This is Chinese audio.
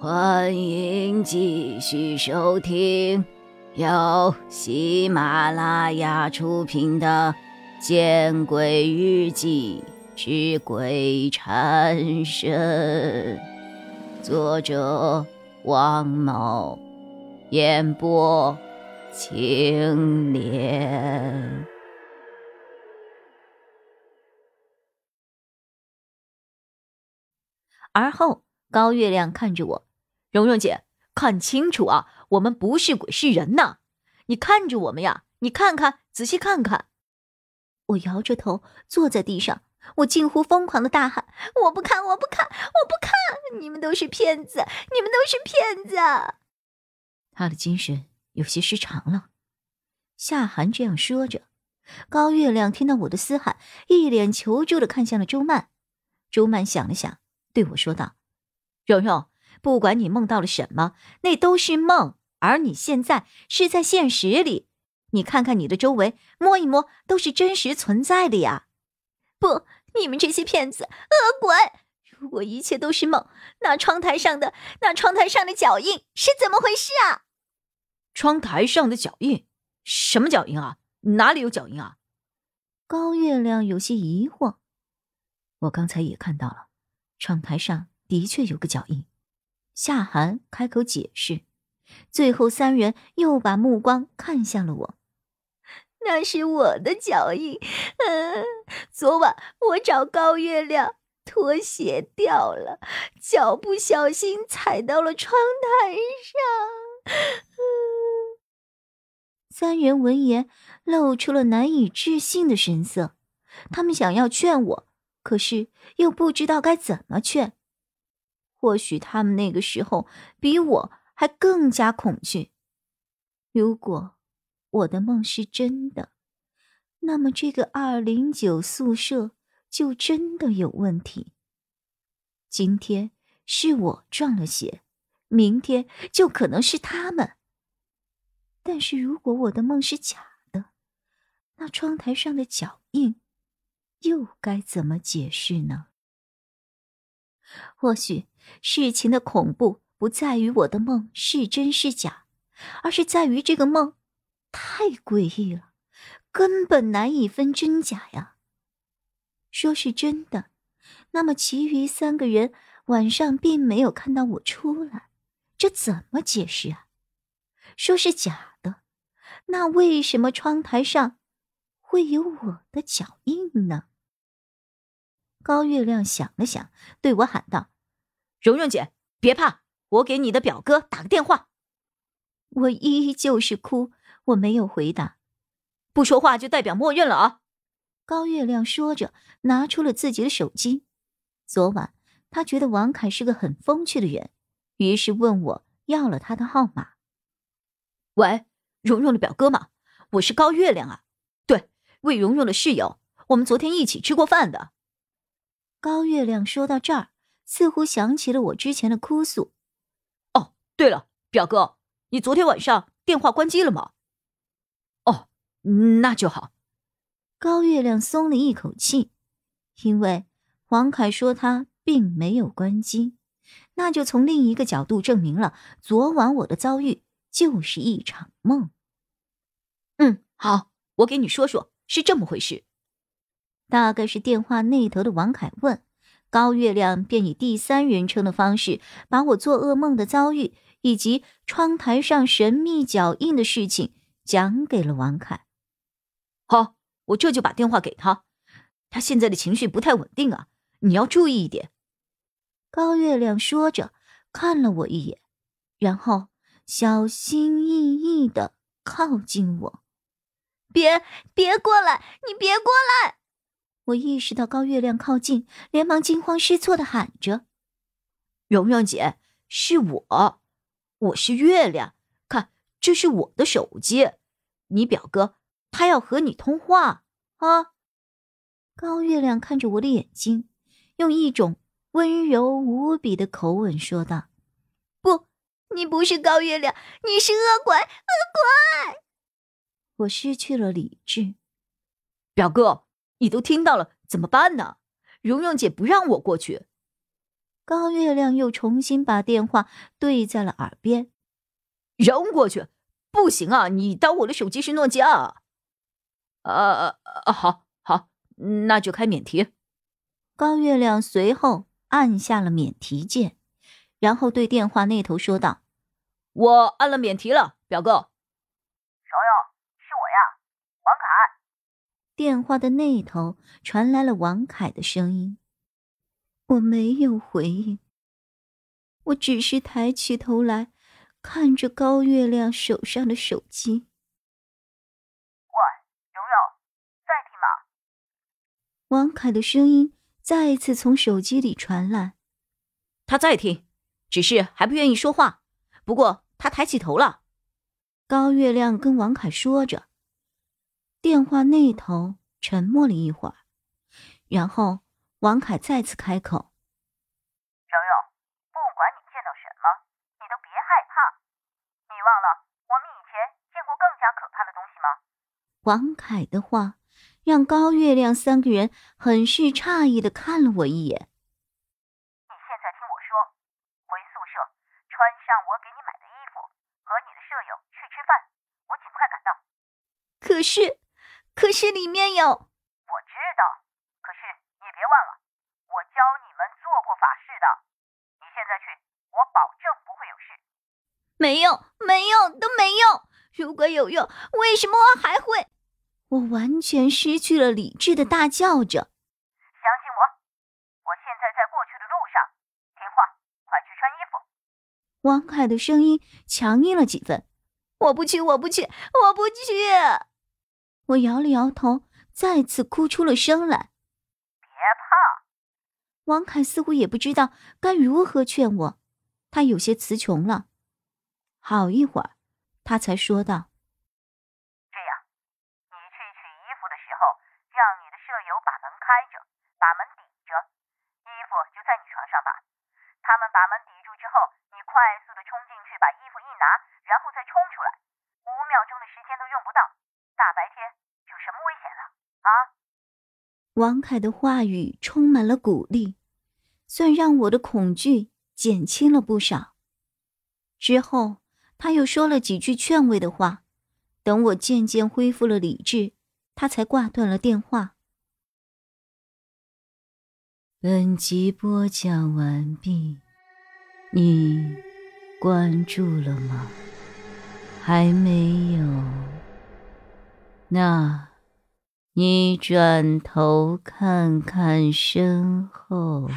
欢迎继续收听由喜马拉雅出品的《见鬼日记之鬼缠身》，作者王某，演播青莲。而后，高月亮看着我。蓉蓉姐，看清楚啊！我们不是鬼，是人呐！你看着我们呀！你看看，仔细看看。我摇着头坐在地上，我近乎疯狂的大喊：“我不看，我不看，我不看！你们都是骗子，你们都是骗子！”他的精神有些失常了。夏寒这样说着，高月亮听到我的嘶喊，一脸求助的看向了周曼。周曼想了想，对我说道：“蓉蓉。”不管你梦到了什么，那都是梦，而你现在是在现实里。你看看你的周围，摸一摸，都是真实存在的呀。不，你们这些骗子、恶鬼！如果一切都是梦，那窗台上的那窗台上的脚印是怎么回事啊？窗台上的脚印？什么脚印啊？哪里有脚印啊？高月亮有些疑惑。我刚才也看到了，窗台上的确有个脚印。夏寒开口解释，最后三人又把目光看向了我。那是我的脚印，嗯，昨晚我找高月亮，拖鞋掉了，脚不小心踩到了窗台上。三人闻言露出了难以置信的神色，他们想要劝我，可是又不知道该怎么劝。或许他们那个时候比我还更加恐惧。如果我的梦是真的，那么这个二零九宿舍就真的有问题。今天是我撞了邪，明天就可能是他们。但是如果我的梦是假的，那窗台上的脚印又该怎么解释呢？或许事情的恐怖不在于我的梦是真是假，而是在于这个梦太诡异了，根本难以分真假呀。说是真的，那么其余三个人晚上并没有看到我出来，这怎么解释啊？说是假的，那为什么窗台上会有我的脚印呢？高月亮想了想，对我喊道：“蓉蓉姐，别怕，我给你的表哥打个电话。”我依旧是哭，我没有回答。不说话就代表默认了啊！高月亮说着，拿出了自己的手机。昨晚他觉得王凯是个很风趣的人，于是问我要了他的号码。喂，蓉蓉的表哥吗？我是高月亮啊。对，魏蓉蓉的室友，我们昨天一起吃过饭的。高月亮说到这儿，似乎想起了我之前的哭诉。哦，对了，表哥，你昨天晚上电话关机了吗？哦，那就好。高月亮松了一口气，因为王凯说他并没有关机，那就从另一个角度证明了昨晚我的遭遇就是一场梦。嗯，好，我给你说说，是这么回事。大概是电话那头的王凯问高月亮，便以第三人称的方式把我做噩梦的遭遇以及窗台上神秘脚印的事情讲给了王凯。好，我这就把电话给他。他现在的情绪不太稳定啊，你要注意一点。高月亮说着，看了我一眼，然后小心翼翼的靠近我。别别过来，你别过来！我意识到高月亮靠近，连忙惊慌失措的喊着：“蓉蓉姐，是我，我是月亮，看，这是我的手机，你表哥他要和你通话啊。”高月亮看着我的眼睛，用一种温柔无比的口吻说道：“不，你不是高月亮，你是恶鬼，恶鬼！”我失去了理智，表哥。你都听到了，怎么办呢？蓉蓉姐不让我过去。高月亮又重新把电话对在了耳边，扔过去，不行啊！你当我的手机是诺基亚？啊啊，好，好，那就开免提。高月亮随后按下了免提键，然后对电话那头说道：“我按了免提了，表哥。”“小友，是我呀，王凯。”电话的那头传来了王凯的声音。我没有回应，我只是抬起头来，看着高月亮手上的手机。喂，蓉蓉，在听吗？王凯的声音再一次从手机里传来。他在听，只是还不愿意说话。不过他抬起头了。高月亮跟王凯说着，电话那头沉默了一会儿，然后。王凯再次开口：“蓉蓉，不管你见到什么，你都别害怕。你忘了我们以前见过更加可怕的东西吗？”王凯的话让高月亮三个人很是诧异的看了我一眼。你现在听我说，回宿舍，穿上我给你买的衣服，和你的舍友去吃饭。我尽快赶到。可是，可是里面有……我知道，可是你别忘了，我教你们做过法事的。你现在去，我保证不会有事没用，没用，都没用。如果有用，为什么我还会？我完全失去了理智的大叫着：“相信我，我现在在过去的路上。听话，快去穿衣服。”王凯的声音强硬了几分：“我不去，我不去，我不去。”我摇了摇头，再次哭出了声来：“别怕。”王凯似乎也不知道该如何劝我，他有些词穷了。好一会儿，他才说道：“这样，你去取衣服的时候，让你的舍友把门开着，把门抵着，衣服就在你床上吧。他们把门抵住之后，你快速的冲进去，把衣服一拿，然后再冲出来，五秒钟的时间都用不到。大白天有什么危险了啊？”王凯的话语充满了鼓励，算让我的恐惧减轻了不少。之后。他又说了几句劝慰的话，等我渐渐恢复了理智，他才挂断了电话。本集播讲完毕，你关注了吗？还没有？那，你转头看看身后。